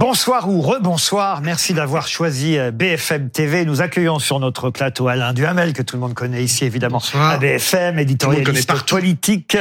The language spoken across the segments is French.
Bonsoir ou rebonsoir, merci d'avoir choisi euh, BFM TV. Nous accueillons sur notre plateau Alain Duhamel, que tout le monde connaît ici évidemment à BFM, éditorialiste politique.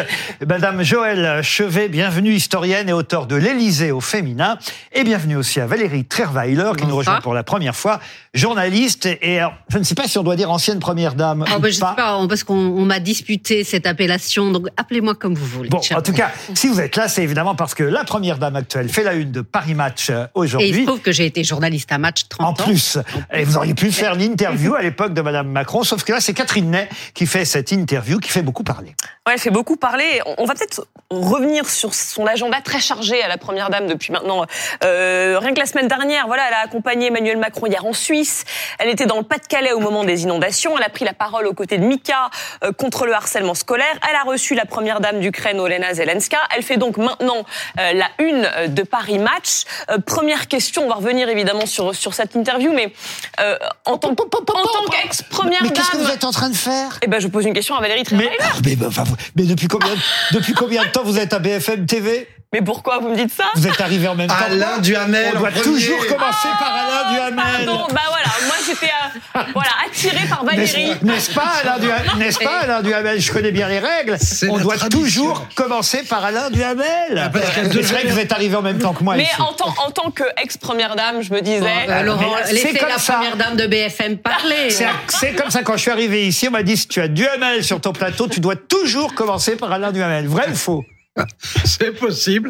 Madame Joëlle Chevet, bienvenue, historienne et auteur de L'Élysée au féminin. Et bienvenue aussi à Valérie Trerweiler, qui nous rejoint pour la première fois, journaliste et je ne sais pas si on doit dire ancienne première dame. Oh, bah, je pas. sais pas, parce qu'on m'a disputé cette appellation, donc appelez-moi comme vous voulez. Bon, en tout cas, si vous êtes là, c'est évidemment parce que la première dame actuelle fait la une de Paris Match aujourd'hui. Et il se trouve que j'ai été journaliste à match 30 ans. En plus, et vous auriez pu faire l'interview à l'époque de Madame Macron, sauf que là, c'est Catherine Ney qui fait cette interview, qui fait beaucoup parler. Ouais, elle fait beaucoup parler. On va peut-être revenir sur son agenda très chargé à la Première Dame depuis maintenant. Euh, rien que la semaine dernière, voilà, elle a accompagné Emmanuel Macron hier en Suisse. Elle était dans le Pas-de-Calais au moment des inondations. Elle a pris la parole aux côtés de Mika euh, contre le harcèlement scolaire. Elle a reçu la Première Dame d'Ukraine, Olena Zelenska. Elle fait donc maintenant euh, la une de Paris Match. Première question, on va revenir évidemment sur, sur cette interview, mais euh, en tant, qu'ex-première dame... Qu'est-ce que vous êtes en train de faire? Eh ben, je pose une question à Valérie Trierweiler. Mais, mais, mais, depuis, combien, depuis combien de temps vous êtes à BFM TV mais pourquoi vous me dites ça Vous êtes arrivé en même temps. Alain Duhamel. On doit toujours commencer par Alain Duhamel. Pardon, bah voilà, moi j'étais euh, voilà, attiré par Valérie. N'est-ce pas Alain Duhamel N'est-ce pas Alain Duhamel Je connais bien les règles. On doit toujours commencer par Alain Duhamel. Ah, c'est vrai que vous êtes arrivé en même temps que moi. Mais en tant, en tant qu'ex-première dame, je me disais. Bah, Laurent, laissez la ça. première dame de BFM parler. C'est comme ça quand je suis arrivé ici, on m'a dit si tu as Duhamel sur ton plateau, tu dois toujours commencer par Alain Duhamel. Vrai ou faux? C'est possible.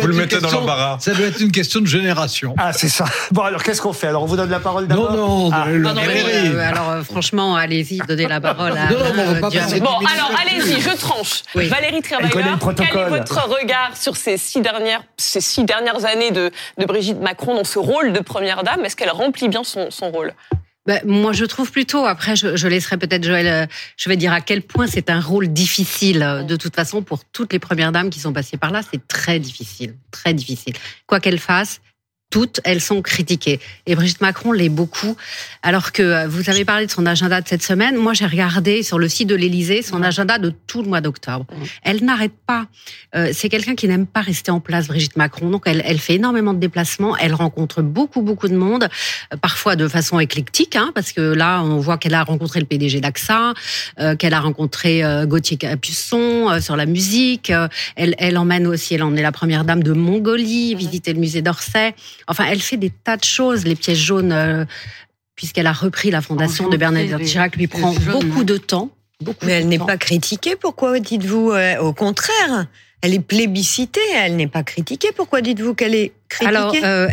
vous le mettez dans l'embarras. Ça doit être une question de génération. Ah, c'est ça. Bon, alors qu'est-ce qu'on fait? Alors, on vous donne la parole d'abord? Non, non, ah. non, euh, Alors, euh, franchement, allez-y, donnez la parole à. Non, non, pas bon, alors, allez-y, je tranche. Valérie Trierweiler, quel est votre regard sur ces six dernières, ces six dernières années de, de Brigitte Macron dans ce rôle de première dame? Est-ce qu'elle remplit bien son, son rôle? Ben, moi, je trouve plutôt. Après, je, je laisserai peut-être Joël. Euh, je vais dire à quel point c'est un rôle difficile. Euh, de toute façon, pour toutes les premières dames qui sont passées par là, c'est très difficile, très difficile. Quoi qu'elles fassent, toutes, elles sont critiquées. Et Brigitte Macron l'est beaucoup. Alors que euh, vous avez parlé de son agenda de cette semaine. Moi, j'ai regardé sur le site de l'Élysée son agenda de tout le mois d'octobre. Elle n'arrête pas. Euh, c'est quelqu'un qui n'aime pas rester en place, Brigitte Macron. Donc, elle, elle, fait énormément de déplacements. Elle rencontre beaucoup, beaucoup de monde, euh, parfois de façon éclectique, hein, parce que là, on voit qu'elle a rencontré le PDG d'AXA, qu'elle a rencontré Gauthier Capuçon sur la musique. elle, elle emmène aussi, elle emmène la première dame de Mongolie, visiter le musée d'Orsay. Enfin, elle fait des tas de choses. Les pièces jaunes, euh, puisqu'elle a repris la fondation de Bernadette Chirac, lui prend beaucoup de temps. Mais elle n'est pas critiquée. Pourquoi dites-vous euh, Au contraire, elle est plébiscitée. Elle n'est pas critiquée. Pourquoi dites-vous qu'elle est critiquée? Alors, euh,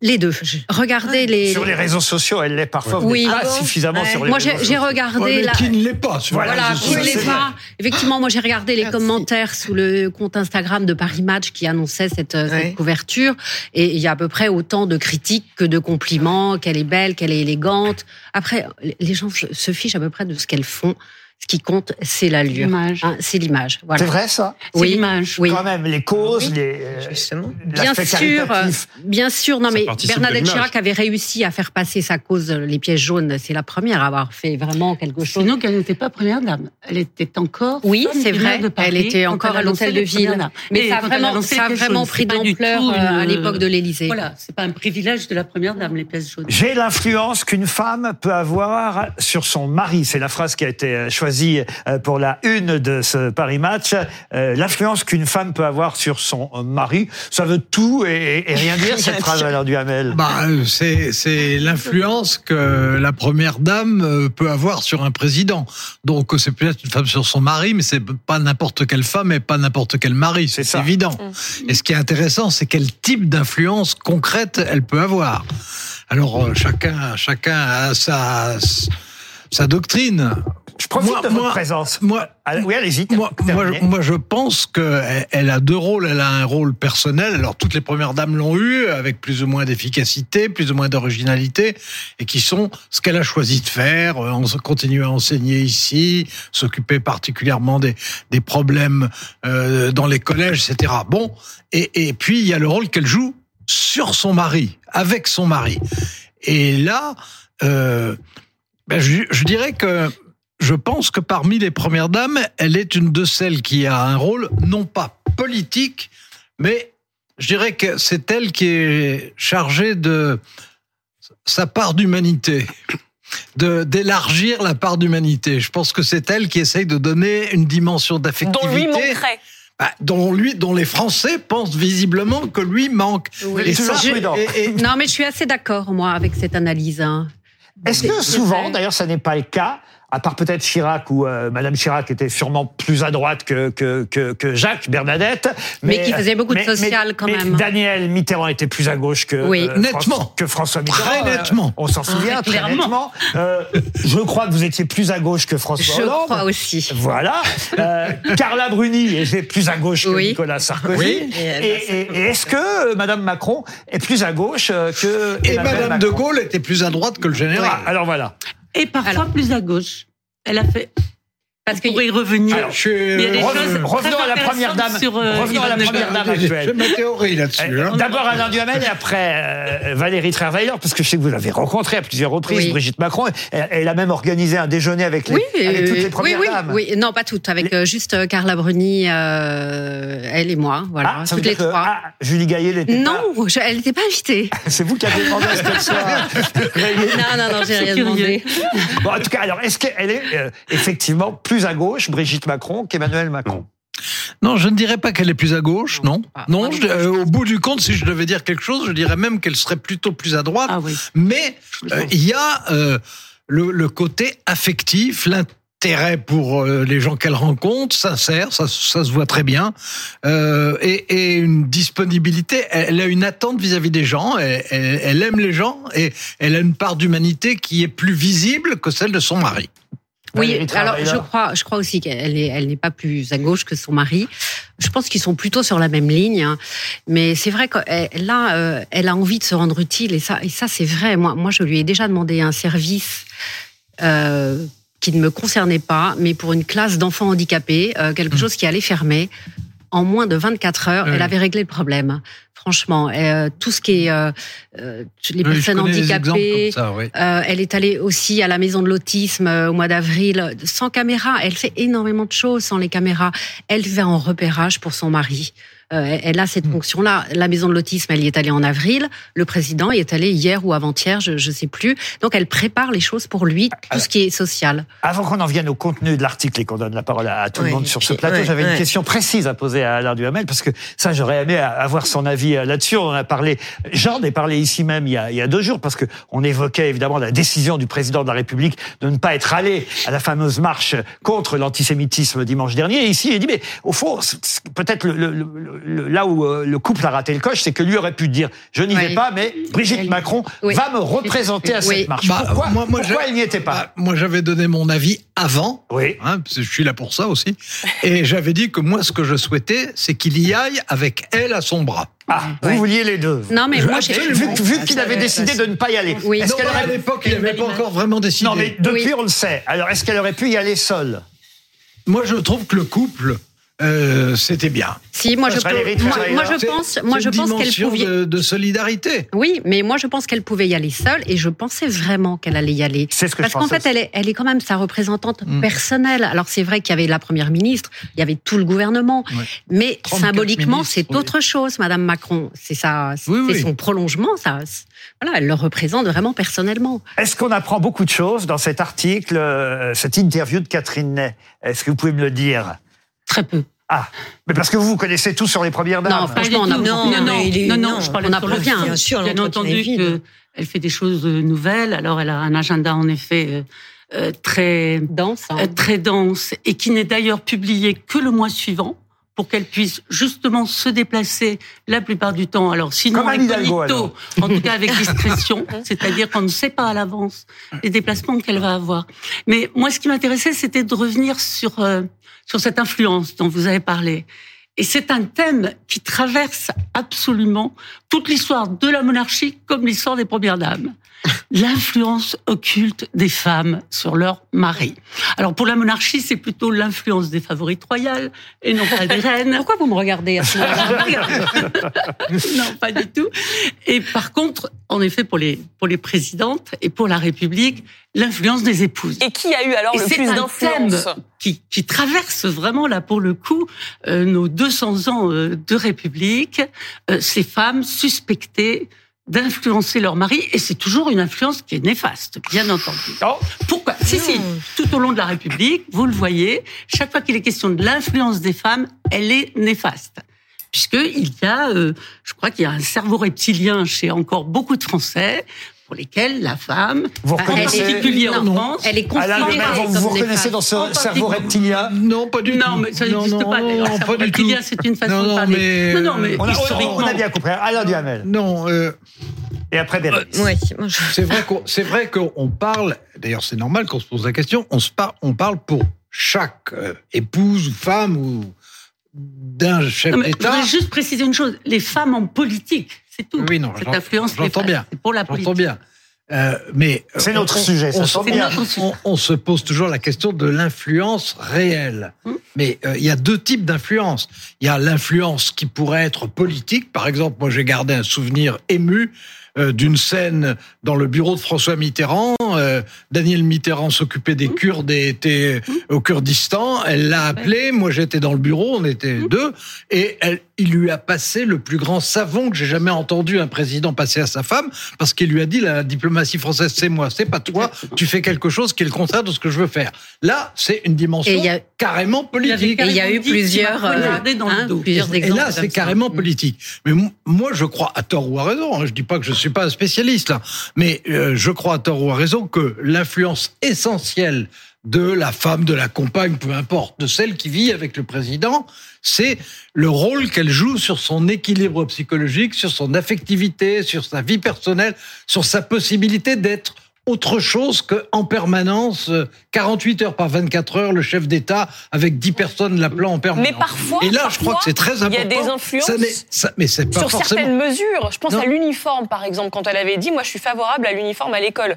les deux. Regardez les sur les réseaux sociaux, elle l'est parfois. Oui, pas ah suffisamment sur les. Moi, j'ai regardé. la... Qui ne l'est pas sur Voilà, qui ne l'est pas. Effectivement, moi, j'ai regardé les commentaires sous le compte Instagram de Paris Match qui annonçait cette, euh, cette couverture, et il y a à peu près autant de critiques que de compliments. Qu'elle est belle, qu'elle est élégante. Après, les gens se fichent à peu près de ce qu'elles font. Ce qui compte, c'est l'allure. Hein, c'est l'image. Voilà. C'est vrai ça Oui, l'image. Oui. Quand même, les causes, les. Euh, Justement. Bien sûr, euh, bien sûr. Non, mais Bernadette Chirac avait réussi à faire passer sa cause, les pièces jaunes. C'est la première à avoir fait vraiment quelque chose. Sinon, qu'elle n'était pas première dame. Elle était encore. Oui, c'est vrai. elle était encore à l'hôtel de ville. Mais ça a vraiment, ça a vraiment pris d'ampleur euh, à l'époque de l'Élysée. Voilà, c'est pas un privilège de la première dame, les pièces jaunes. J'ai l'influence qu'une femme peut avoir sur son mari. C'est la phrase qui a été choisie euh, pour la une de ce Paris Match. Euh, l'influence qu'une femme peut avoir sur son mari, ça veut tout et, rien dire cette phrase Alain Duhamel? Bah, c'est l'influence que la première dame euh, peut avoir sur un président. Donc c'est peut-être une femme sur son mari, mais c'est pas n'importe quelle femme et pas n'importe quel mari. C'est évident. Mm. Et ce qui est intéressant, c'est quel type d'influence concrète elle peut avoir. Alors chacun, chacun a sa sa doctrine. Je profite moi, de votre présence. Moi, oui, allez-y. Moi, moi, je pense qu'elle a deux rôles. Elle a un rôle personnel. Alors, toutes les premières dames l'ont eu, avec plus ou moins d'efficacité, plus ou moins d'originalité, et qui sont ce qu'elle a choisi de faire, euh, continuer à enseigner ici, s'occuper particulièrement des, des problèmes euh, dans les collèges, etc. Bon, et, et puis il y a le rôle qu'elle joue sur son mari, avec son mari. Et là, euh, ben je, je, dirais que je pense que parmi les premières dames, elle est une de celles qui a un rôle non pas politique, mais je dirais que c'est elle qui est chargée de sa part d'humanité de d'élargir la part d'humanité. Je pense que c'est elle qui essaye de donner une dimension d'affectivité. Dont lui manquerait. Bah, dont lui, dont les Français pensent visiblement que lui manque. Et ça, Non, mais je suis assez d'accord moi avec cette analyse. Hein. Est-ce que souvent, d'ailleurs, ça n'est pas le cas, à part peut-être Chirac ou euh, Madame Chirac était sûrement plus à droite que que que, que Jacques Bernadette, mais, qui faisait beaucoup de social quand même. Daniel Mitterrand était plus à gauche que oui. euh, nettement François, que François Mitterrand. Très nettement. on s'en souvient très nettement. Euh, je crois que vous étiez plus à gauche que François je Hollande. Je crois aussi. Voilà. Euh, Carla Bruni était plus à gauche que oui. Nicolas Sarkozy. Oui. Et, et, et est-ce que Madame Macron est plus à gauche que et Madame Macron de Gaulle était plus à droite que le général. Ah, alors voilà. Et parfois Alors. plus à gauche. Elle a fait. Parce Pour y revenir. Alors, Je, Il y a des Revenons- choses revenons très à la première dame. Sur, euh, Revenons à la première dame actuelle. ma théorie là-dessus. Euh, hein. D'abord Alain Duhamel et après euh, Valérie Trierweiler, parce que je sais que vous l'avez rencontrée à plusieurs reprises, Oui. Brigitte Macron. Elle, elle a même organisé un déjeuner avec, les, Oui, avec toutes les premières oui, oui, dames. oui, non pas toutes, avec euh, juste euh, Carla Bruni, euh, elle et moi, voilà, Ah, toutes les que, trois. ah, Julie Gaillet n'était non, je- elle n'était pas invitée. C'est vous qui avez demandé à ce qu'elle soit. Non, non, non, j'ai rien demandé. Bon, en tout cas, alors, est-ce qu'elle est effectivement plus à gauche, Brigitte Macron, qu'Emmanuel Macron Non, je ne dirais pas qu'elle est plus à gauche, non. Ah, Non, je- plus. euh, au bout du compte, si je devais dire quelque chose, je dirais même qu'elle serait plutôt plus à droite. Ah oui. Mais euh, il y a euh, le, le côté affectif, l'intérêt pour euh, les gens qu'elle rencontre, sincère, ça, ça se voit très bien, euh, et, et une disponibilité. Elle a une attente vis-à-vis des gens. Elle, elle- elle aime les gens et elle a une part d'humanité qui est plus visible que celle de son mari. Oui, Valérie alors je crois, je crois aussi qu'elle est, elle n'est pas plus à gauche que son mari. Je pense qu'ils sont plutôt sur la même ligne, hein. mais c'est vrai que eh, là, euh, elle a envie de se rendre utile et ça, et ça c'est vrai. Moi, moi, je lui ai déjà demandé un service. Euh, qui ne me concernait pas, mais pour une classe d'enfants handicapés, euh, quelque chose qui allait fermer. En moins de 24 heures, Oui. elle avait réglé le problème. Franchement, euh, tout ce qui est euh, euh, les Oui, personnes handicapées, comme ça, oui. euh, elle est allée aussi à la maison de l'autisme euh, au mois d'avril, sans caméra. Elle fait énormément de choses sans les caméras. Elle va en repérage pour son mari. Euh, elle a cette Hmm. fonction-là. La maison de l'autisme, elle y est allée en avril. Le président y est allé hier ou avant-hier, je ne sais plus. Donc elle prépare les choses pour lui, tout Alors- ce qui est social. Avant qu'on en vienne au contenu de l'article et qu'on donne la parole à, à tout le monde sur ce plateau, j'avais une question précise à poser à Alain Duhamel, parce que ça, j'aurais aimé avoir son avis euh, là-dessus. On en a parlé, j'en ai parlé ici même il y a, il y a deux jours, parce que on évoquait évidemment la décision du président de la République de ne pas être allé à la fameuse marche contre l'antisémitisme dimanche dernier. Et ici, il dit, mais au fond, peut-être le, le- le- le- là où euh, le couple a raté le coche, c'est que lui aurait pu dire, je n'y vais pas, mais Brigitte Elle- Macron Oui. va me représenter à Oui. cette marche. Bah, pourquoi moi- moi, pourquoi je- il n'y était pas Bah, moi, j'avais donné mon avis avant. Oui. Hein, parce que je suis là pour ça aussi. Et j'avais dit que moi, ce que je souhaitais, c'est qu'il y aille avec elle à son bras. Ah, vous vouliez les deux. Non, mais Je- moi. Vu, vu qu'il avait décidé de ne pas y aller. Oui. Est-ce qu'elle à aurait... l'époque, il n'avait pas encore vraiment décidé. Non, mais depuis, Oui. on le sait. Alors, est-ce qu'elle aurait pu y aller seule? Moi, je trouve que le couple, euh, c'était bien. si moi je, Valérie peux- moi, Trierweiler. moi, je C'est- pense, moi je pense qu'elle dimension pouvait. de, de solidarité. Oui, mais moi je pense qu'elle pouvait y aller seule et je pensais vraiment qu'elle allait y aller. C'est ce que Parce qu'en fait, elle est, elle est quand même sa représentante Mm. personnelle. Alors c'est vrai qu'il y avait la première ministre, il y avait tout le gouvernement, Ouais. mais 34 symboliquement c'est oui. autre chose, Madame Macron. C'est ça, c'est Oui, oui. son prolongement. Ça, voilà, elle le représente vraiment personnellement. Est-ce qu'on apprend beaucoup de choses dans cet article, euh, cette interview de Catherine Ney? Est-ce que vous pouvez me le dire? Très peu. Ah, mais parce que vous, vous connaissez tout sur les premières dames. Non, franchement, on Pas du apprend tout. Non, non, non, non, je parlais on apprend. Bien sûr, Bien entendu vide. que elle fait des choses euh, nouvelles. Alors, elle a un agenda en effet euh, euh, très Danse. hein. euh, très dense et qui n'est d'ailleurs publié que le mois suivant pour qu'elle puisse justement se déplacer la plupart du temps. Alors sinon Comme incognito, en tout cas avec discrétion, c'est-à-dire qu'on ne sait pas à l'avance les déplacements qu'elle va avoir. Mais moi, ce qui m'intéressait, c'était de revenir sur euh, sur cette influence dont vous avez parlé. Et c'est un thème qui traverse absolument toute l'histoire de la monarchie comme l'histoire des premières dames. L'influence occulte des femmes sur leur mari. Alors pour la monarchie, c'est plutôt l'influence des favorites royales et non pas des reines. Pourquoi vous me regardez à ce Non, pas du tout. Et par contre, en effet, pour les, pour les présidentes et pour la République, l'influence des épouses. Et qui a eu alors le plus d'influence qui, qui traverse vraiment, là, pour le coup, euh, nos 200 ans euh, de République, euh, ces femmes suspectées d'influencer leur mari, et c'est toujours une influence qui est néfaste, bien entendu. Oh. Pourquoi? Si, si, tout au long de la République, vous le voyez, chaque fois qu'il est question de l'influence des femmes, elle est néfaste. Puisqu'il y a, euh, je crois qu'il y a un cerveau reptilien chez encore beaucoup de Français, pour lesquels la femme, vous en particulier en France, elle est considérée vous, vous reconnaissez dans ce cerveau reptilien Non, pas du tout. Non, mais ça n'existe pas. Non, non, pas du tout. c'est une façon non, de parler. Mais, non, non, mais on, a, on, a, bien compris. Alain Duhamel. Non. Euh, Et après, des ouais, C'est vrai qu'on c'est vrai qu'on parle. D'ailleurs, c'est normal qu'on se pose la question. On se parle, on parle pour chaque euh, épouse ou femme ou d'un chef d'État. Je voudrais juste préciser une chose. Les femmes en politique, c'est tout. Oui, non. Cette influence, j'entends bien. C'est pour la politique. J'entends bien. Euh, mais c'est notre on, sujet, ça on, bien. On, on, se pose toujours la question de l'influence réelle. Hum. Mais euh, il y a deux types d'influence. Il y a l'influence qui pourrait être politique. Par exemple, moi j'ai gardé un souvenir ému euh, d'une scène dans le bureau de François Mitterrand. Euh, Daniel Mitterrand s'occupait des Kurdes et était au Kurdistan. Elle l'a appelé. Moi, j'étais dans le bureau. On était deux. Et elle, il lui a passé le plus grand savon que j'ai jamais entendu un président passer à sa femme parce qu'il lui a dit la diplomatie française, c'est moi, c'est pas toi. Tu fais quelque chose qui est le contraire de ce que je veux faire. Là, c'est une dimension a, carrément politique. Et il y a eu plusieurs, euh, dans hein, plusieurs et, et là, c'est carrément politique. Mais moi, je crois à tort ou à raison. Hein, je dis pas que je suis pas un spécialiste là, mais euh, je crois à tort ou à raison que l'influence essentielle de la femme, de la compagne, peu importe, de celle qui vit avec le président, c'est le rôle qu'elle joue sur son équilibre psychologique, sur son affectivité, sur sa vie personnelle, sur sa possibilité d'être autre chose qu'en permanence, 48 heures par 24 heures, le chef d'État avec 10 personnes l'appelant en permanence. Mais parfois, et là, parfois, je crois que c'est très important. Il y a des influences ça ça, mais pas sur forcément... certaines mesures. Je pense non. à l'uniforme, par exemple, quand elle avait dit, moi, je suis favorable à l'uniforme à l'école.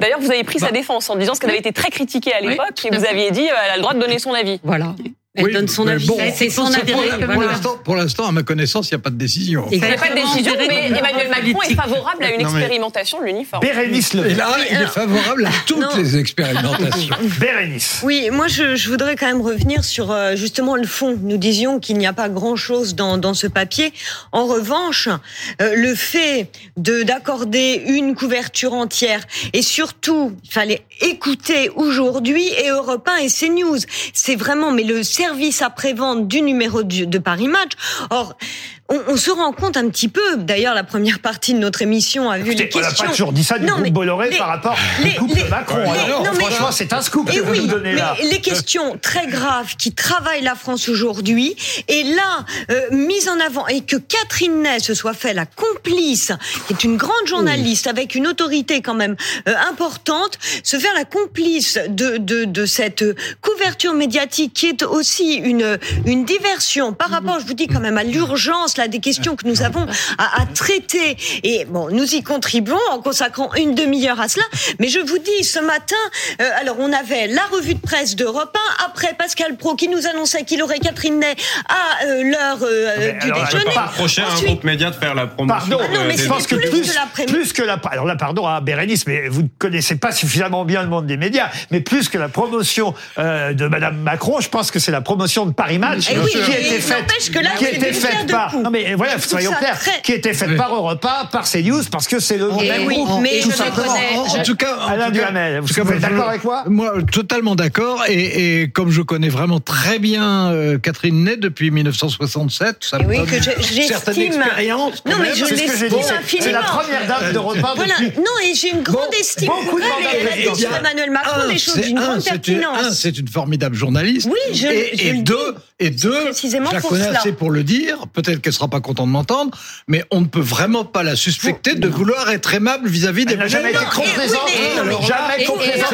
D'ailleurs, vous avez pris bah. sa défense en disant ce qu'elle avait été très critiquée à l'époque oui, et vous aviez dit, elle a le droit de donner son avis. Voilà. Elle oui, donne son avis. Bon, c'est son intérêt. Pour, pour l'instant, à ma connaissance, il n'y a pas de décision. Il n'y a pas de décision, mais Emmanuel Macron est favorable à une expérimentation de l'uniforme. Bérénice Le Et là, il est favorable à toutes non. les expérimentations. Bérénice. Oui, moi, je, je, voudrais quand même revenir sur euh, justement le fond. Nous disions qu'il n'y a pas grand-chose dans, dans ce papier. En revanche, euh, le fait de d'accorder une couverture entière et surtout, il fallait écouter aujourd'hui et Europe 1 et CNews. C'est vraiment, mais le service après-vente du numéro de, Paris Match. Or, on, on, se rend compte un petit peu, d'ailleurs la première partie de notre émission a vu Écoutez, les questions... On n'a pas toujours dit ça du non, mais Bolloré les, par rapport les, au couple les, Macron. Alors, non, franchement, mais, c'est un scoop que oui, vous nous donnez mais là. Les questions très graves qui travaillent la France aujourd'hui, et là, euh, mise en avant, et que Catherine Ney se soit fait la complice, qui est une grande journaliste oui. avec une autorité quand même euh, importante, se faire la complice de, de, de cette couverture médiatique qui est aussi une, une diversion par rapport, je vous dis quand même, à l'urgence là des questions que nous avons à, à, traiter. Et bon, nous y contribuons en consacrant une demi-heure à cela. Mais je vous dis, ce matin, euh, alors on avait la revue de presse d'Europe 1, après Pascal Pro qui nous annonçait qu'il aurait Catherine Ney à euh, l'heure euh, du alors, déjeuner. Pas reprocher à un groupe média de faire la promotion. Pardon, ah non, mais je pense que plus, plus, que la plus que la. Alors là, pardon à Bérénice, mais vous ne connaissez pas suffisamment bien le monde des médias. Mais plus que la promotion euh, de Madame Macron, je pense que c'est la promotion de Paris Match Eh oui, qui mais était faite, que là, qui c'est était une faite par. Non mais voilà, Je trouve soyons clairs, très- qui était faite par Europa, par CNews, parce que c'est le Eh même oui, groupe. mais tout je simplement. connais- En, en tout cas, en Alain tout cas- Duhamel, en vous êtes d'accord avec moi Moi, totalement d'accord. Et, et comme je connais vraiment très bien euh, Catherine Ney depuis 1967, ça Eh me oui, donne que je- une certaine j'estime. expérience. quand Non, mais je que l'estime C'est- C'est la première dame d'Europe 1 Voilà. depuis. Non, et j'ai une grande Bon, estime beaucoup pour de elle. Emmanuel Macron des choses c'est- d'une un, grande pertinence. un, c'est une formidable journaliste. Oui, je- et, deux, et deux, je la pour connais assez pour le dire. Peut-être qu'elle sera pas contente de m'entendre, mais on ne peut vraiment pas la suspecter de vouloir être aimable vis-à-vis des Elle n'a jamais été complaisante. Jamais complaisante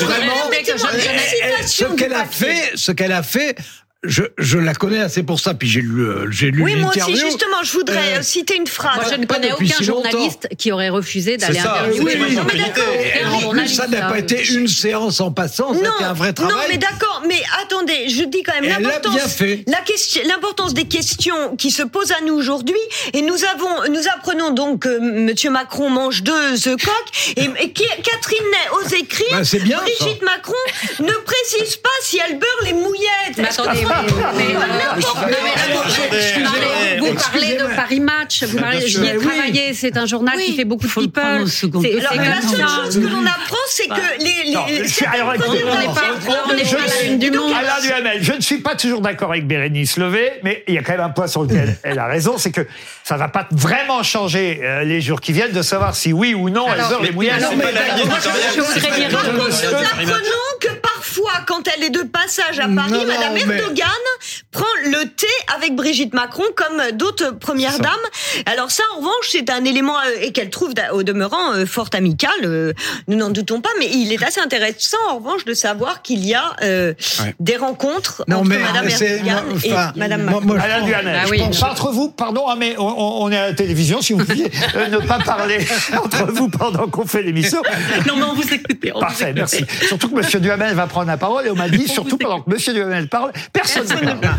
vraiment, Eh, eh, ce qu'elle a fait, ce qu'elle a fait je, je la connais assez pour ça. Puis j'ai lu, euh, j'ai lu Oui, moi aussi, justement, je voudrais Euh, citer une phrase. Moi, je ne connais aucun si longtemps. journaliste qui aurait refusé d'aller interviewer. oui, oui. Et Un en plus, journaliste, ça n'a hein. pas été une séance en passant, non, c'était un vrai travail. non, mais d'accord, mais attendez, je dis quand même Elle l'a l'importance, bien fait. la question, l'importance des questions qui se posent à nous aujourd'hui. Et nous avons, nous apprenons donc que Monsieur Macron mange deux œufs coques et, Catherine Ney ose écrire. Bah, ça. Brigitte Macron ne précise pas si elle beurre les mouillettes. Mais attendez, vous parlez de Paris Match, vous parlez, j'y ai travaillé, c'est un journal qui fait beaucoup de people. la seule chose que l'on apprend, c'est que les, je suis- alors, écoutez, On n'est pas, on n'est Je pas à la suis- une du monde. Alain Duhamel, je ne suis pas toujours d'accord avec Bérénice Levé, mais il y a quand même un point sur lequel elle a raison, c'est que ça va pas vraiment changer euh, les jours qui viennent de savoir si oui ou non elle Alors, beurre les éditoriale. je voudrais dire- apprenons que quand elle est de passage à Paris, Non, non, Madame mais- Erdogan prend le thé avec Brigitte Macron comme d'autres premières dames. Alors ça, en revanche, c'est un élément euh, et qu'elle trouve au demeurant euh, fort amical. euh, nous n'en doutons pas, mais il est assez intéressant, en revanche, de savoir qu'il y a euh, Ouais. des rencontres Non, entre mais Madame Erdogan moi, enfin, et Madame moi- Macron. moi, je Alain pense- Ah je oui. pense entre vous, pardon, hein, mais on, est à la télévision, si vous pouviez euh, ne pas parler entre vous pendant qu'on fait l'émission. Non, mais on vous vous Parfait, merci. Surtout que Monsieur Duhamel va prendre la parole et on m'a dit, surtout pendant que Monsieur Duhamel parle, personne ne parle.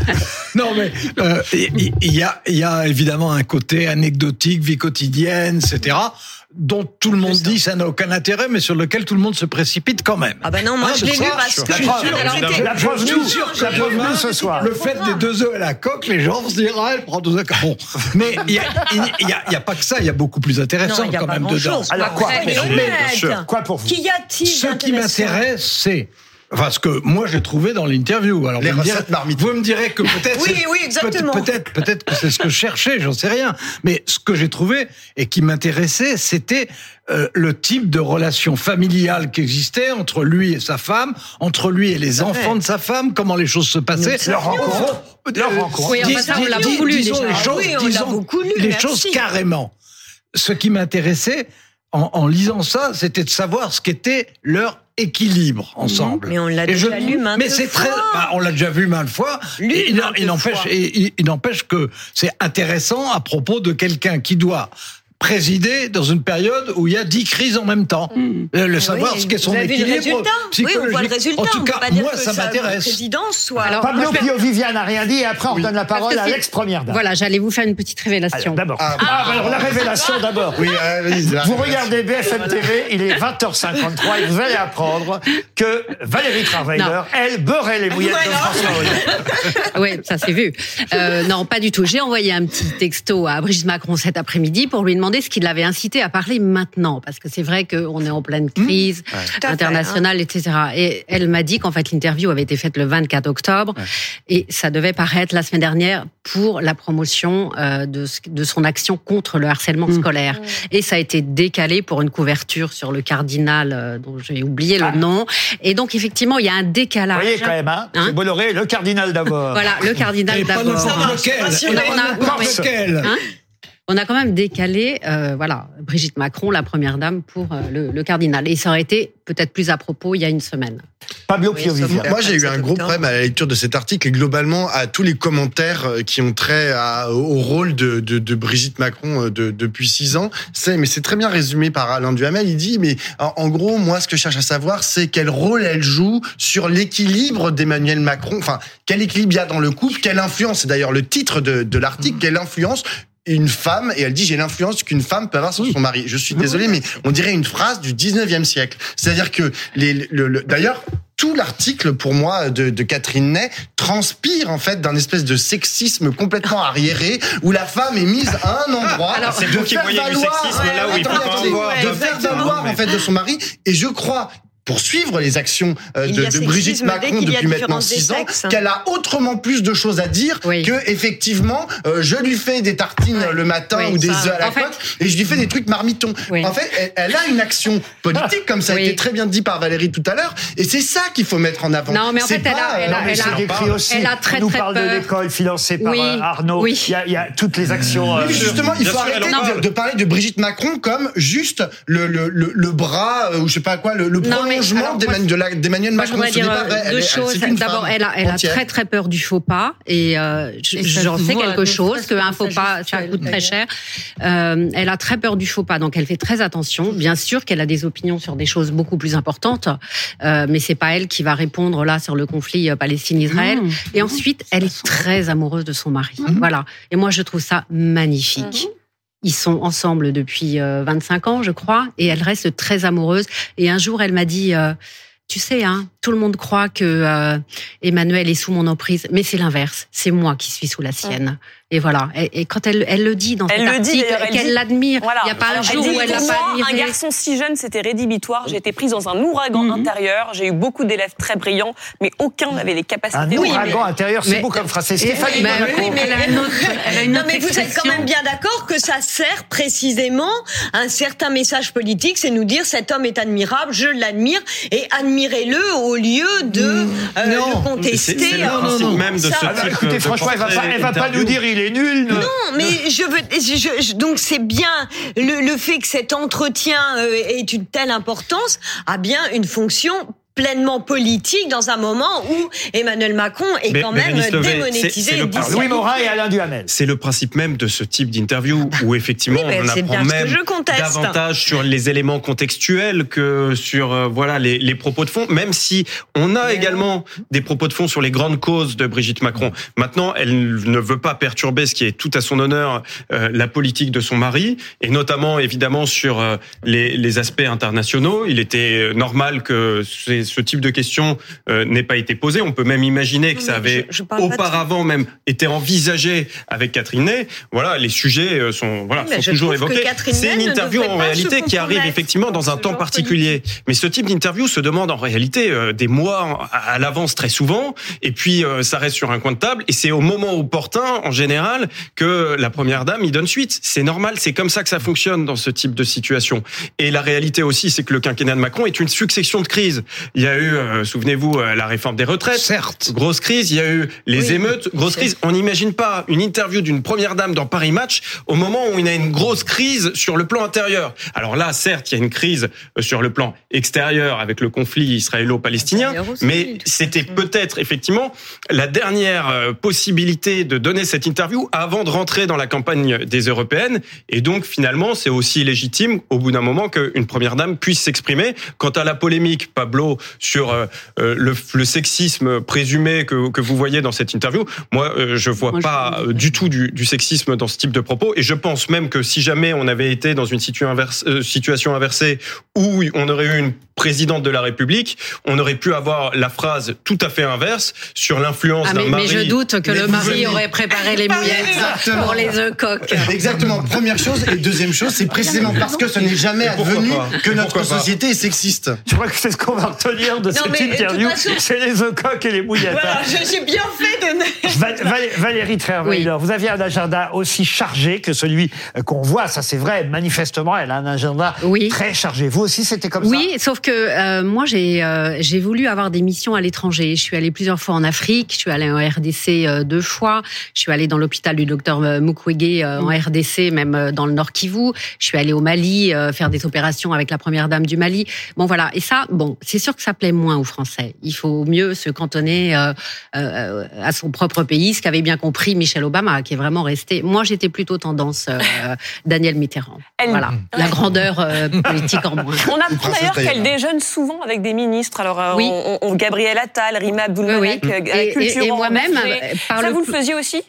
Non, mais euh, il y, a, il y a évidemment un côté anecdotique, vie quotidienne, etc., dont tout le monde dit ça n'a aucun intérêt, mais sur lequel tout le monde se précipite quand même. Ah ben non, moi Hein, je l'ai lu parce que La preuve, nous, ce soir. Le fait des deux œufs à la coque, les gens vont se dire, ah, elle prend deux œufs. à la coque. Bon, mais il y a, il y a- y a pas que ça, il y a beaucoup plus intéressant Non, il y a quand pas même dedans. grand-chose. Alors quoi Mais-. Quoi pour vous Qu'y a-t-il Ce qui m'intéresse, c'est Enfin, ce que moi j'ai trouvé dans l'interview. Alors Les vous me, direz, recettes marmites. vous me direz que peut-être, Oui, c'est- oui, exactement. peut- peut-être, peut-être que c'est ce que je cherchais, j'en sais rien. Mais ce que j'ai trouvé et qui m'intéressait, c'était euh, le type de relation familiale qui existait entre lui et sa femme, entre lui et les enfants de sa femme, comment les choses se passaient. Leur rencontre. Leur Euh, rencontre. Oui, enfin, on l'a beaucoup lu, disons déjà. les choses, Oui, on l'a disons beaucoup lu, les merci. choses carrément. Ce qui m'intéressait en, en lisant ça, c'était de savoir ce qu'était leur équilibre ensemble. Mais on l'a déjà lu maintes Mais c'est très, bah, on l'a déjà vu maintes fois. Il, il, il n'empêche que c'est intéressant à propos de quelqu'un qui doit présider dans une période où il y a dix crises en même temps. Euh, Le savoir Oui, ce qu'est son vous avez vu équilibre le résultat Oui, on voit le psychologique. résultat. En tout cas, moi, ça m'intéresse. Alors, Pablo Pio Viviane n'a rien dit et après on donne la parole à c'est- l'ex-première dame. Voilà, j'allais vous faire une petite révélation. D'abord. Ah, Ah, bah alors la révélation d'abord. Oui, euh, Vous regardez BFM TV, il est 20h53 et vous allez apprendre que Valérie Travailer, Non. elle beurrait les mouillettes de François Hollande. Oui, ça s'est vu. Euh, non, pas du tout. J'ai envoyé un petit texto à Brigitte Macron cet après-midi pour lui demander ce qui l'avait incité à parler maintenant, parce que c'est vrai qu'on est en pleine crise à fait, hein. internationale, etc. Et elle m'a dit qu'en fait l'interview avait été faite le 24 octobre et ça devait paraître la semaine dernière pour la promotion euh, de, ce- de son action contre le harcèlement Mmh. scolaire. Et ça a été décalé pour une couverture sur le cardinal euh, dont j'ai oublié Ah. le nom. Et donc effectivement, il y a un Vous décalage. voyez quand même, hein, Hein c'est Bolloré, le cardinal d'abord. Voilà, le cardinal Et pas d'abord. On a- on a- lequel? Hein on a quand même décalé, euh, voilà, Brigitte Macron, la première dame, pour euh, le, le cardinal. Et ça aurait été peut-être plus à propos il y a une semaine. Pablo Oui. Moi, j'ai eu un gros problème à la lecture de cet article et globalement à tous les commentaires euh, qui ont trait à- au rôle de, de, de Brigitte Macron de- depuis six ans. C'est, mais c'est très bien résumé par Alain Duhamel. Il dit, mais en, en gros, moi, ce que je cherche à savoir, c'est quel rôle elle joue sur l'équilibre d'Emmanuel Macron. Enfin, quel équilibre il y a dans le couple, quelle influence. C'est d'ailleurs le titre de, de l'article. Quelle influence une femme, et elle dit j'ai l'influence qu'une femme peut avoir sur son mari. Je suis désolé, mais on dirait une phrase du 19e siècle. C'est-à-dire que les, le, le- d'ailleurs, tout l'article pour moi de, de Catherine Ney transpire en fait d'un espèce de sexisme complètement arriéré où la femme est mise à un endroit Alors, c'est qui faire du valoir- sexisme là où il faut Attendez, pas en attendez, voir. de faire valoir en fait de son mari et je crois pour suivre les actions euh, de, a de Brigitte Macron a depuis maintenant six ans, hein. qu'elle a autrement plus de choses à dire Oui. que effectivement euh, je lui fais des tartines Ouais. le matin Oui, ou des œufs à la coque et je lui fais des trucs marmitons. Oui. En fait, elle, elle a une action politique comme ça a été très bien dit par Valérie tout à l'heure et c'est ça qu'il faut mettre en avant. Non, mais en fait, elle a- pas, elle euh, a- mais elle a- décrit aussi. elle a très, On nous parle de l'école financée par Oui, euh, Arnaud. oui. Il, y a, il y a toutes les actions. euh, Oui, mais justement, il faut sûr, arrêter elle de, parle. de parler de Brigitte Macron comme juste le, le, le, le bras, euh, ou je sais pas quoi, le, le mais changement d'Emmanuel Macron. Moi, je voudrais dire deux choses. D'abord, elle a, elle a très très peur du faux pas et, euh, j'en sais quelque chose qu'un faux pas ça coûte très cher. Euh, elle a très peur du faux pas, donc elle fait très attention. Bien sûr qu'elle a des opinions sur des choses beaucoup plus importantes, euh, mais c'est pas elle qui va répondre là sur le conflit euh, Palestine-Israël. Et ensuite, elle est très amoureuse de son mari. Mmh. Voilà. Et moi, je trouve ça magnifique. Mmh. Ils sont ensemble depuis 25 euh, ans, je crois, et elle reste très amoureuse. Et un jour, elle m'a dit, euh, tu sais, hein, tout le monde croit que euh, Emmanuel est sous mon emprise, mais c'est l'inverse. C'est moi qui suis sous la sienne. Et voilà. Et, quand elle, elle le dit dans elle cet article, qu'elle l'admire, il n'y a pas un jour où elle l'a pas admiré. Un garçon si jeune, c'était rédhibitoire. J'ai été prise dans un ouragan mhm. intérieur. J'ai eu beaucoup d'élèves très brillants, mais aucun n'avait les capacités. Un ouragan intérieur, c'est beau comme phrase. C'est Stéphanie bah oui, mais elle a une autre, elle a une non, mais vous êtes quand même bien d'accord que ça sert précisément un certain message politique, c'est nous dire cet homme est admirable, je l'admire, et admirez-le au lieu de mm. euh, le contester. C'est le principe même de ce type. Écoutez, franchement, elle va pas, elle va pas nous dire il Non, mais je veux. Je, donc c'est bien le, le, fait que cet entretien euh, ait une telle importance a bien une fonction pleinement politique dans un moment où Emmanuel Macron est quand même démonétisé. Louis Morin et Alain Duhamel. C'est le principe même de ce type d'interview où effectivement on apprend même davantage sur les éléments contextuels que sur euh, voilà les, les, propos de fond. Même si on a également des propos de fond sur les grandes causes de Brigitte Macron. Maintenant, elle ne veut pas perturber ce qui est tout à son honneur euh, la politique de son mari et notamment évidemment sur euh, les, les aspects internationaux. Il était normal que ces ce type de question euh, n'ait pas été posé. On peut même imaginer que ça avait auparavant même été envisagé avec Catherine Ney. Voilà, les sujets euh, sont voilà sont toujours évoqués. C'est une interview en réalité qui arrive effectivement dans un temps particulier. Mais ce type d'interview se demande en réalité euh, des mois à l'avance très souvent, et puis ça reste sur un coin de table. Et c'est au moment opportun, en général, que la première dame y donne suite. C'est normal, c'est comme ça que ça fonctionne dans ce type de situation. Et la réalité aussi, c'est que le quinquennat de Macron est une succession de crises. Il y a eu, euh, souvenez-vous, euh, la réforme des retraites. Certes. Grosse crise. Il y a eu les émeutes. Grosse crise. On n'imagine pas une interview d'une première dame dans Paris Match au moment où il y a une grosse crise sur le plan intérieur. Alors là, certes, il y a une crise euh, sur le plan extérieur avec le conflit israélo-palestinien, mais c'était peut-être effectivement la dernière possibilité de donner cette interview avant de rentrer dans la campagne des européennes. Et donc finalement, c'est aussi légitime au bout d'un moment qu'une première dame puisse s'exprimer. Quant à la polémique, Pablo sur euh, euh, le, le, sexisme présumé que, que, vous voyez dans cette interview. Moi, euh, je vois pas du tout du, du, sexisme dans ce type de propos. Et je pense même que si jamais on avait été dans une situation, inverse, situation inversée où on aurait eu une présidente de la République, on aurait pu avoir la phrase tout à fait inverse sur l'influence ah, d'un mari. Mais je doute que le mari aurait préparé les mouillettes pour les œufs coques. Exactement. Première chose. Et deuxième chose, c'est précisément parce que ce n'est jamais advenu que notre société est sexiste. Je crois que c'est ce qu'on va retenir de cette interview. C'est les œufs coques et les mouillettes. Voilà, hein. j'ai bien fait de... Valérie Trierweiler, vous aviez un agenda aussi chargé que celui qu'on voit. Ça, c'est vrai. Manifestement, elle a un agenda très chargé. Vous aussi, c'était comme ça? Oui, sauf que euh, moi j'ai euh, j'ai voulu avoir des missions à l'étranger. Je suis allée plusieurs fois en Afrique, je suis allée en RDC euh, deux fois, je suis allée dans l'hôpital du docteur Mukwege en RDC, même dans le Nord Kivu. Je suis allée au Mali faire des opérations avec la première dame du Mali. Bon voilà, et ça, bon, c'est sûr que ça plaît moins aux Français. Il faut mieux se cantonner à son propre pays, ce qu'avait bien compris Michel Obama, qui est vraiment resté. Moi, j'étais plutôt tendance Daniel Mitterrand. voilà, la grandeur politique en moins. On apprend d'ailleurs qu'elle jeunes souvent avec des ministres. Alors, euh, on, Gabriel Attal, Rima Abdulmalek, oui, oui. Euh, et, et moi-même, euh, ça vous le faisiez aussi?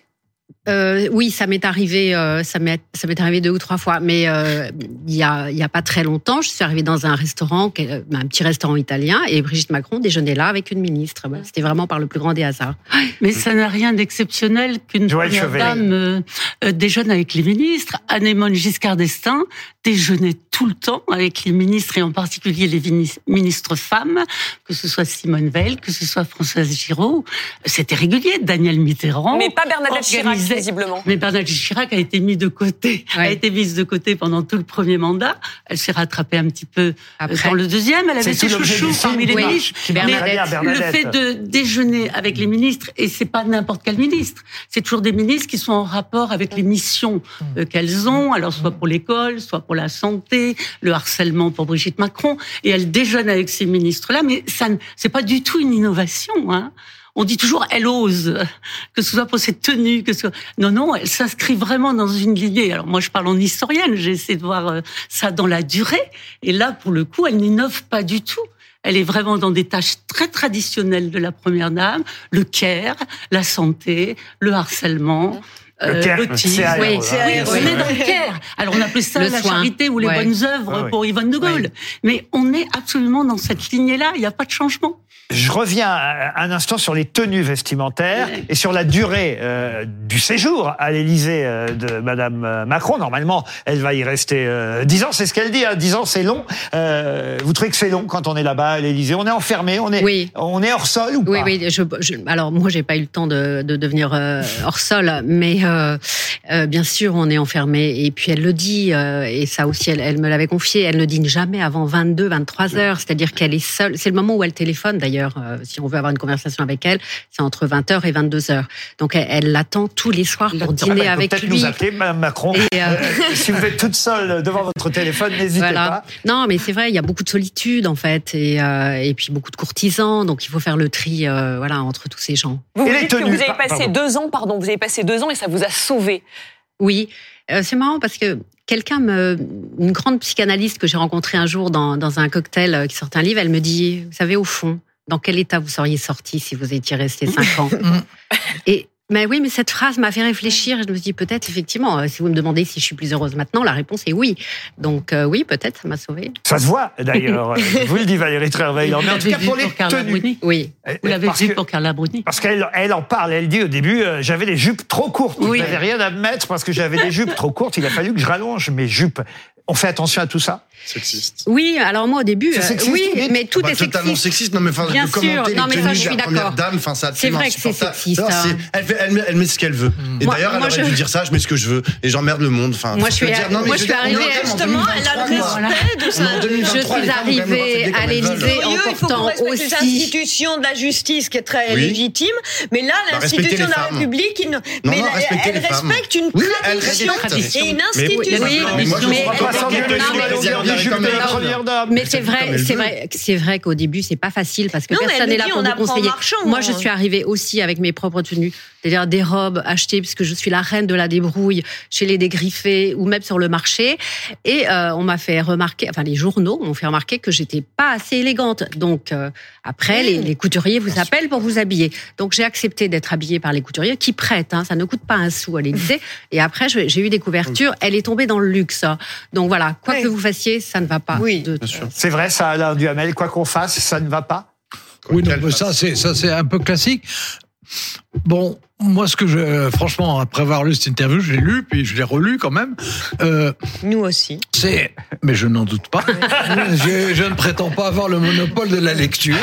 Euh, oui, ça m'est arrivé, euh, ça m'est, ça m'est arrivé deux ou trois fois, mais euh, il y a, il y a pas très longtemps, je suis arrivée dans un restaurant, un petit restaurant italien, et Brigitte Macron déjeunait là avec une ministre. C'était vraiment par le plus grand des hasards. Mais ça n'a rien d'exceptionnel qu'une dame déjeune avec les ministres. Anémone Giscard d'Estaing déjeunait tout le temps avec les ministres et en particulier les ministres femmes, que ce soit Simone Veil, que ce soit Françoise Giraud. C'était régulier. Daniel Mitterrand. Mais pas Bernadette Chirac disais, visiblement. Mais Bernadette Chirac a été mise de côté, a été mise de côté pendant tout le premier mandat. Elle s'est rattrapée un petit peu euh, Après. dans le deuxième. Elle avait ses chouchous parmi les ministres. Mais le fait de déjeuner avec les ministres, et c'est pas n'importe quel ministre, c'est toujours des ministres qui sont en rapport avec les missions euh, qu'elles ont, alors soit pour l'école, soit pour la santé, le harcèlement pour Brigitte Macron, et elle déjeune avec ces ministres-là, mais ça, c'est pas du tout une innovation. Hein. On dit toujours elle ose, que ce soit pour ses tenues, que ce soit... non non, elle s'inscrit vraiment dans une lignée. Alors moi je parle en historienne, j'ai essayé de voir euh, ça dans la durée, et là pour le coup elle n'innove pas du tout. Elle est vraiment dans des tâches très traditionnelles de la première dame, le care, la santé, le harcèlement. Le, euh, oui, on est dans le care. Alors on appelle ça la charité ou les bonnes œuvres pour Yvonne de Gaulle. Mais on est absolument dans cette lignée-là. Il n'y a pas de changement. Je reviens un instant sur les tenues vestimentaires et sur la durée euh, du séjour à l'Élysée euh, de Madame euh, Macron. Normalement, elle va y rester euh, 10 ans, c'est ce qu'elle dit. Hein, 10 ans, c'est long. Euh, vous trouvez que c'est long quand on est là-bas à l'Élysée? On est enfermé, on est, oui. on est hors sol ou pas? Oui, oui. Je, je, alors moi, j'ai pas eu le temps de, de devenir hors sol, mais bien sûr, on est enfermé. Et puis elle le dit, et ça aussi, elle, elle me l'avait confié. Elle ne dîne jamais avant 22, 23 heures. C'est-à-dire qu'elle est seule. C'est le moment où elle téléphone d'ailleurs euh, si on veut avoir une conversation avec elle, c'est entre 20h et 22h. Donc elle l'attend tous les soirs pour dîner ah, avec peut-être lui. nous appeler, Madame Macron. Euh, euh, si vous êtes toute seule devant votre téléphone, n'hésitez pas. Non, mais c'est vrai, il y a beaucoup de solitude en fait, et, et puis beaucoup de courtisans. Donc il faut faire le tri, voilà, entre tous ces gens. Vous, vous dites que vous avez passé deux ans, pardon, vous avez passé deux ans et ça vous a sauvé. Oui, c'est marrant parce que quelqu'un me, une grande psychanalyste que j'ai rencontrée un jour dans, dans un cocktail qui sortait un livre, elle me dit, vous savez, au fond, dans quel état vous seriez sorti si vous étiez resté cinq ans? Et mais oui, mais cette phrase m'a fait réfléchir. Je me dis peut-être effectivement, euh, si vous me demandez si je suis plus heureuse maintenant, la réponse est oui. Donc euh, oui, peut-être, ça m'a sauvée. Ça se voit d'ailleurs. vous le dit Valérie Trierweiler. Mais en tout cas pour les tenues. Oui. Vous l'avez vu pour Carla Bruni. Parce qu'elle elle en parle. Elle dit au début, euh, j'avais les jupes trop courtes. Oui. Je n'avais rien à mettre parce que j'avais des jupes trop courtes. Il a fallu que je rallonge mes jupes. On fait attention à tout ça? Sexiste. Oui, alors moi au début, euh, oui, mais tout bah, est sexiste. Totalement sexiste. Non mais enfin, Bien de commenter sûr. Non, mais ça, je suis d'accord. dame, enfin ça. C'est vrai que c'est sexiste. Hein. Elle, fait, elle, elle, met ce qu'elle veut. Et Moi- d'ailleurs, elle moi, aurait je- dû dire ça. Je mets ce que je veux et j'emmerde le monde. Enfin, Moi, je suis- dire, non, moi, je arrivée, Justement, elle a 2023, le respect de ça. 2023, Je suis arrivée à l'Élysée en Curieux, il faut qu'on portant respecte les aussi. institutions de la justice qui est très légitime, mais là, Bah, l'institution de la. République, mais elle respecte une tradition et une Mais- institution. Mais c'est vrai, c'est vrai, c'est vrai qu'au début c'est pas facile parce que Non, mais personne n'est là pour en conseiller. marchant, Moi, hein. je suis arrivée aussi avec mes propres tenues, c'est-à-dire des robes achetées puisque je suis la reine de la débrouille chez les dégriffés ou même sur le marché. Et euh, on m'a fait remarquer, enfin les journaux m'ont fait remarquer que j'étais pas assez élégante. Donc euh, après, les, les couturiers vous appellent pour vous habiller. Donc j'ai accepté d'être habillée par les couturiers qui prêtent. Hein, ça ne coûte pas un sou à l'Élysée. Et après, j'ai eu des couvertures. Elle est tombée dans le luxe. Donc voilà, quoi Oui. que vous fassiez, ça ne va pas. Oui. de- C'est vrai ça, Alain Duhamel. Quoi qu'on fasse, ça ne va pas? Oui, non, mais ça c'est ça c'est un peu classique. Bon, moi ce que je franchement après avoir lu cette interview, je l'ai lu puis je l'ai relu quand même. Euh, Nous aussi. c'est mais je n'en doute pas. je, je ne prétends pas avoir le monopole de la lecture.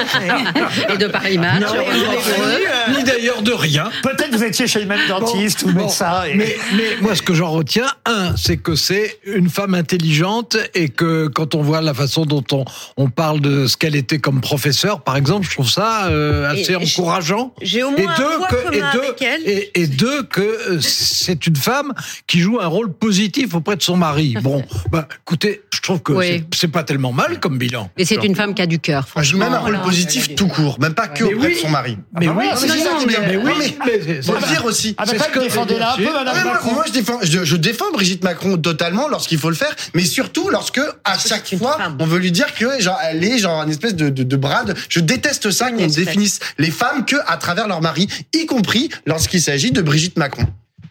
Et de Paris Match. Non, ni d'ailleurs de rien. Peut-être vous étiez chez le même dentiste ou Bon, médecin. et- Mais, mais moi, ce que j'en retiens, un, c'est que c'est une femme intelligente et que quand on voit la façon dont on, on parle de ce qu'elle était comme professeur, par exemple, je trouve ça euh, assez Et encourageant. J'ai au Et moins un deux, que, et, deux, avec elle. et, et deux, que euh, c'est une femme qui joue un rôle positif auprès de son mari. Bon, bah, écoutez, je trouve que Oui. c'est- pas tellement mal comme bilan. Et c'est une femme qui a du cœur, je franchement. même un rôle voilà. positif tout court, même pas que Mais auprès oui. de son mari. Mais bah oui, voilà, c'est ça qui mais oui, mais- Faut dire aussi. Ah bah C'est ce que- un peu, Ah, Madame moi, Macron. moi, je défends, je, je défends Brigitte Macron totalement lorsqu'il faut le faire, mais surtout lorsque à chaque fois on veut lui dire que genre elle est genre une espèce de, de, de brade. Je déteste ça qu'on définisse les femmes que à travers leur mari, y compris lorsqu'il s'agit de Brigitte Macron.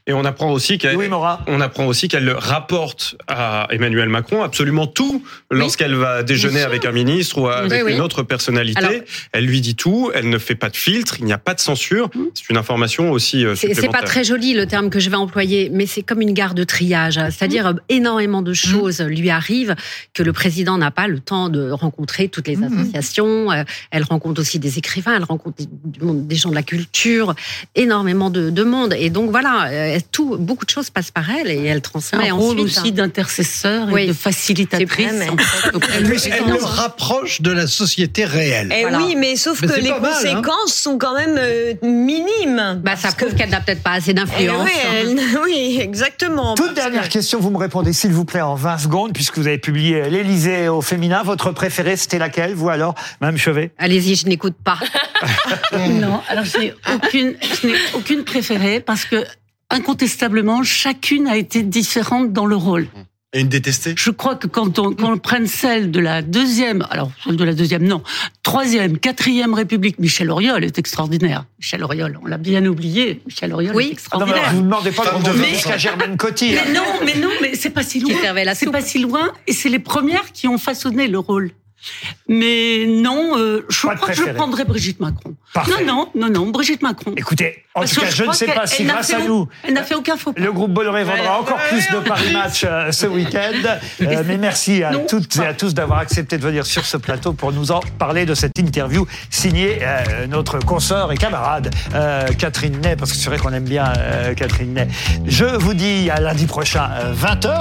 Et on apprend aussi qu'elle Oui, Maura. on apprend aussi qu'elle rapporte à Emmanuel Macron absolument tout lorsqu'elle va déjeuner avec un ministre ou avec Oui, une autre personnalité. Alors- elle lui dit tout, elle ne fait pas de filtre, il n'y a pas de censure. C'est une information aussi euh, C'est c'est supplémentaire. pas très joli le terme que je vais employer, mais c'est comme une gare de triage. C'est-à-dire euh, énormément de choses lui arrivent que le président n'a pas le temps de rencontrer toutes les associations. Euh, Elle rencontre aussi des écrivains, elle rencontre des, gens de la culture, énormément de, de monde. Et donc voilà, tout, beaucoup de choses passent par elle et elle transmet un rôle aussi d'intercesseur et de facilitatrice. elle, le rapproche de la société réelle. Et eh oui, mais sauf que les hein. conséquences sont quand même euh, minimes. Bah, ça prouve qu'elle n'a peut-être pas assez d'influence. Eh oui, oui, exactement. Toute dernière question, vous me répondez s'il vous plaît en 20 secondes, puisque vous avez publié l'Élysée au féminin. Votre préférée, c'était laquelle, vous alors, Mme Chevet Allez-y, je n'écoute pas. non, alors je n'ai aucune, aucune préférée parce que incontestablement, chacune a été différente dans le rôle. Et une détestée? Je crois que quand on, quand on prenne celle de la deuxième, alors celle de la deuxième, non, troisième, quatrième République, Michel Auriol est extraordinaire. Michel Auriol, on l'a bien oublié. Michel Auriol est extraordinaire. Non, mais vous ne demandez pas de jusqu'à Germaine Coty. Mais non, mais non, mais c'est pas si loin. C'est pas si loin, et c'est les premières qui ont façonné le rôle. Mais non, euh, je crois que je prendrais Brigitte Macron. Non, non, non, non, Brigitte Macron. Écoutez, en tout cas, je, ne sais pas si grâce à nous, elle n'a fait aucun faux Le groupe Bolloré vendra encore plus de Paris Match euh, ce week-end. Euh, mais merci à toutes et à tous d'avoir accepté de venir sur ce plateau pour nous en parler de cette interview signée notre consoeur et camarade Catherine Ney, parce que c'est vrai qu'on aime bien Catherine Ney. Je vous dis à lundi prochain, 20h.